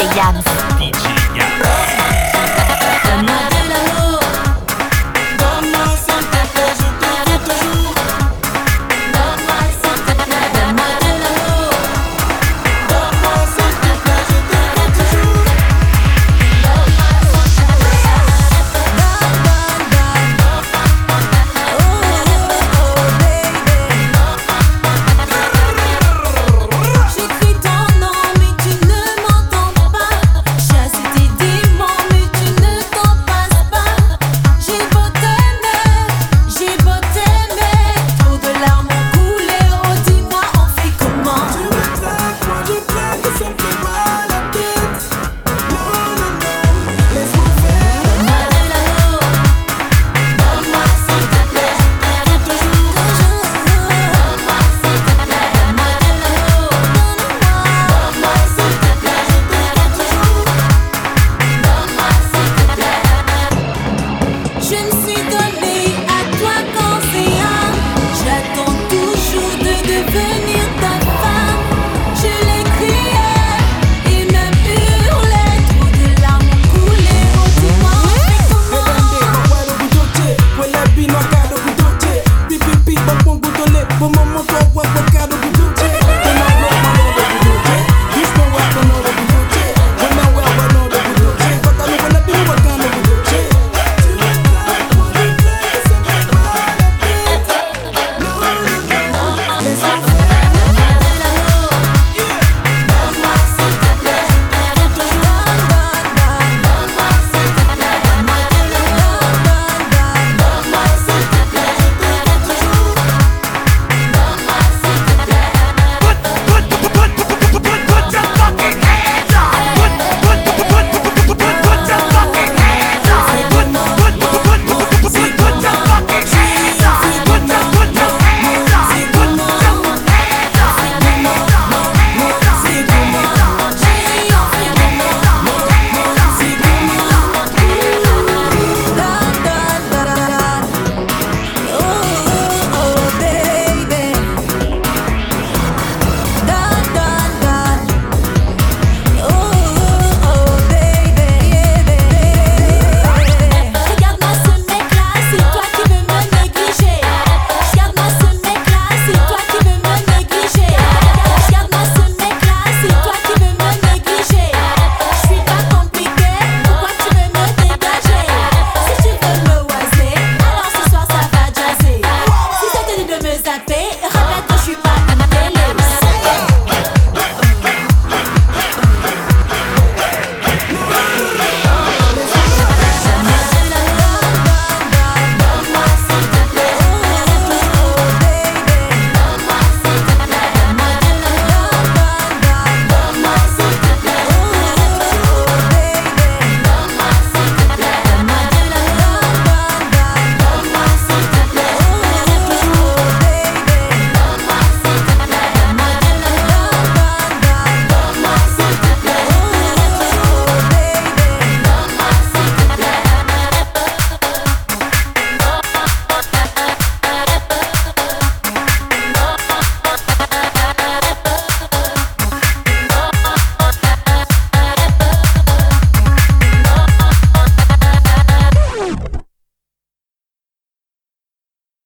DJ